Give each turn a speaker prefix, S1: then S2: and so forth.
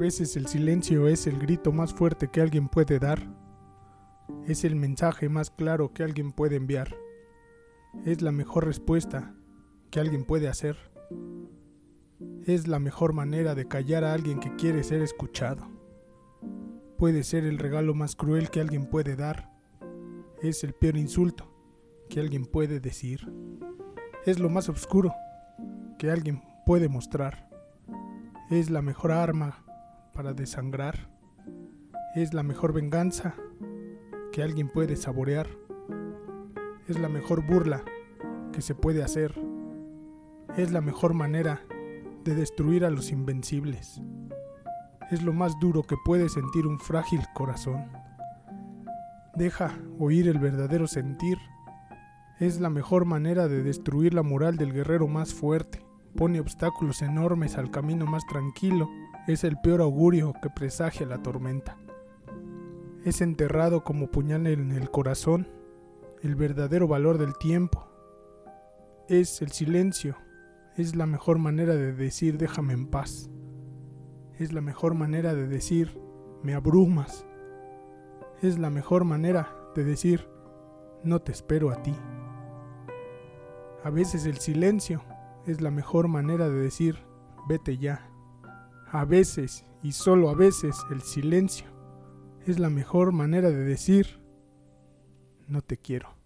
S1: veces el silencio es el grito más fuerte que alguien puede dar. Es el mensaje más claro que alguien puede enviar. Es la mejor respuesta que alguien puede hacer. Es la mejor manera de callar a alguien que quiere ser escuchado. Puede ser el regalo más cruel que alguien puede dar. Es el peor insulto que alguien puede decir. Es lo más oscuro que alguien puede mostrar. Es la mejor arma para desangrar. Es la mejor venganza que alguien puede saborear. Es la mejor burla que se puede hacer. Es la mejor manera de destruir a los invencibles. Es lo más duro que puede sentir un frágil corazón. Deja oír el verdadero sentir. Es la mejor manera de destruir la moral del guerrero más fuerte. Pone obstáculos enormes al camino más tranquilo. Es el peor augurio que presagia la tormenta. Es enterrado como puñal en el corazón el verdadero valor del tiempo. Es el silencio. Es la mejor manera de decir déjame en paz. Es la mejor manera de decir me abrumas. Es la mejor manera de decir no te espero a ti. A veces el silencio es la mejor manera de decir vete ya. A veces y solo a veces el silencio es la mejor manera de decir, no te quiero.